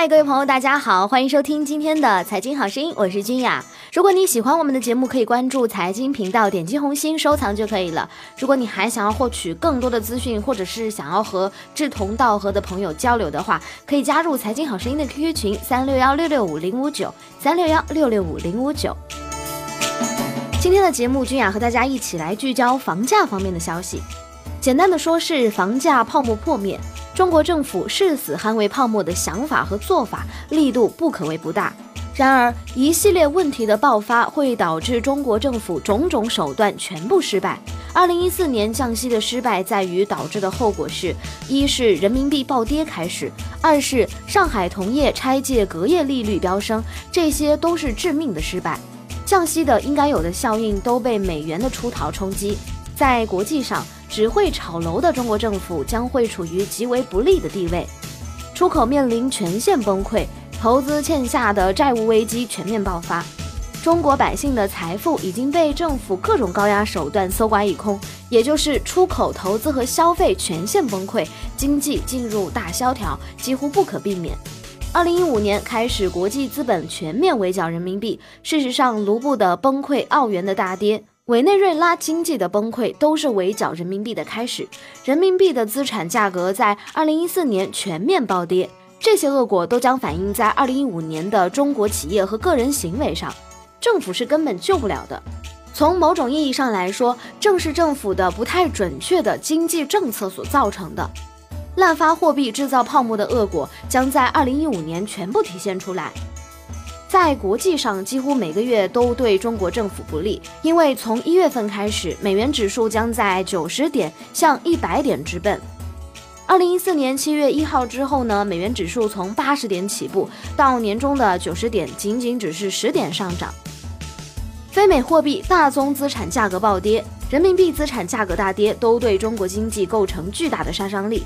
嗨，各位朋友，大家好，欢迎收听今天的财经好声音，我是君雅。如果你喜欢我们的节目，可以关注财经频道，点击红心收藏就可以了。如果你还想要获取更多的资讯，或者是想要和志同道合的朋友交流的话，可以加入财经好声音的 QQ 群三六幺六六五零五九三六幺六六五零五九。今天的节目，君雅和大家一起来聚焦房价方面的消息。简单的说，是房价泡沫破灭。中国政府誓死捍卫泡沫的想法和做法力度不可谓不大，然而一系列问题的爆发会导致中国政府种种手段全部失败。二零一四年降息的失败在于导致的后果是：一是人民币暴跌开始，二是上海同业拆借隔夜利率飙升，这些都是致命的失败。降息的应该有的效应都被美元的出逃冲击，在国际上。只会炒楼的中国政府将会处于极为不利的地位，出口面临全线崩溃，投资欠下的债务危机全面爆发，中国百姓的财富已经被政府各种高压手段搜刮一空，也就是出口、投资和消费全线崩溃，经济进入大萧条，几乎不可避免。二零一五年开始，国际资本全面围剿人民币，事实上，卢布的崩溃，澳元的大跌。委内瑞拉经济的崩溃都是围剿人民币的开始，人民币的资产价格在二零一四年全面暴跌，这些恶果都将反映在二零一五年的中国企业和个人行为上，政府是根本救不了的。从某种意义上来说，正是政府的不太准确的经济政策所造成的，滥发货币制造泡沫的恶果将在二零一五年全部体现出来。在国际上，几乎每个月都对中国政府不利，因为从一月份开始，美元指数将在九十点向一百点直奔。二零一四年七月一号之后呢，美元指数从八十点起步，到年中的九十点，仅仅只是十点上涨。非美货币、大宗资产价格暴跌，人民币资产价格大跌，都对中国经济构成巨大的杀伤力。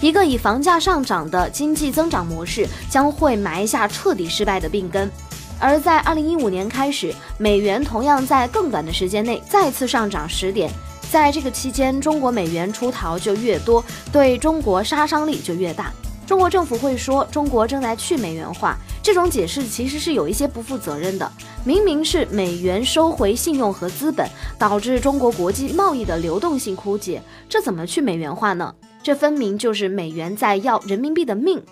一个以房价上涨的经济增长模式将会埋下彻底失败的病根，而在二零一五年开始，美元同样在更短的时间内再次上涨十点，在这个期间，中国美元出逃就越多，对中国杀伤力就越大。中国政府会说中国正在去美元化，这种解释其实是有一些不负责任的。明明是美元收回信用和资本，导致中国国际贸易的流动性枯竭，这怎么去美元化呢？这分明就是美元在要人民币的命。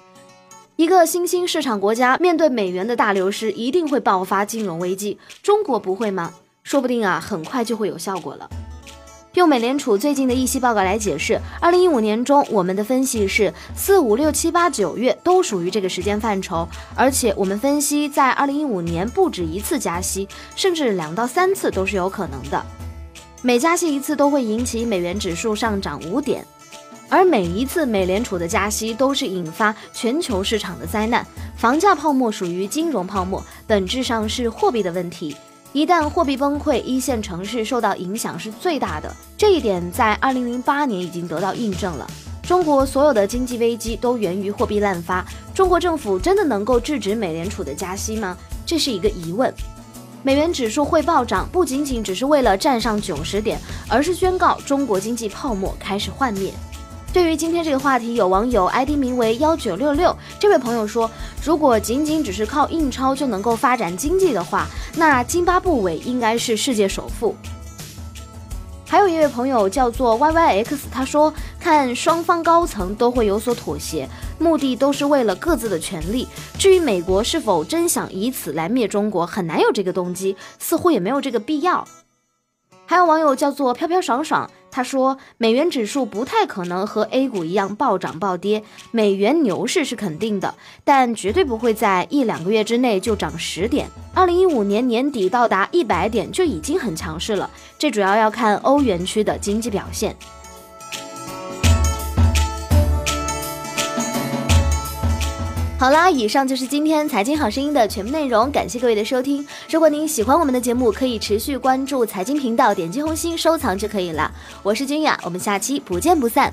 一个新兴市场国家面对美元的大流失，一定会爆发金融危机。中国不会吗？说不定啊，很快就会有效果了。用美联储最近的议息报告来解释，二零一五年中，我们的分析是四五六七八九月都属于这个时间范畴，而且我们分析在二零一五年不止一次加息，甚至两到三次都是有可能的。每加息一次都会引起美元指数上涨五点。而每一次美联储的加息都是引发全球市场的灾难，房价泡沫属于金融泡沫，本质上是货币的问题。一旦货币崩溃，一线城市受到影响是最大的。这一点在二零零八年已经得到印证了。中国所有的经济危机都源于货币滥发，中国政府真的能够制止美联储的加息吗？这是一个疑问。美元指数会暴涨，不仅仅只是为了站上九十点，而是宣告中国经济泡沫开始幻灭。对于今天这个话题，有网友 ID 名为幺九六六这位朋友说，如果仅仅只是靠印钞就能够发展经济的话，那津巴布韦应该是世界首富。还有一位朋友叫做 YYX，他说看双方高层都会有所妥协，目的都是为了各自的权利。至于美国是否真想以此来灭中国，很难有这个动机，似乎也没有这个必要。还有网友叫做飘飘爽爽。他说，美元指数不太可能和 A 股一样暴涨暴跌，美元牛市是肯定的，但绝对不会在一两个月之内就涨十点。二零一五年年底到达一百点就已经很强势了，这主要要看欧元区的经济表现。好啦，以上就是今天财经好声音的全部内容，感谢各位的收听。如果您喜欢我们的节目，可以持续关注财经频道，点击红心收藏就可以了。我是君雅，我们下期不见不散。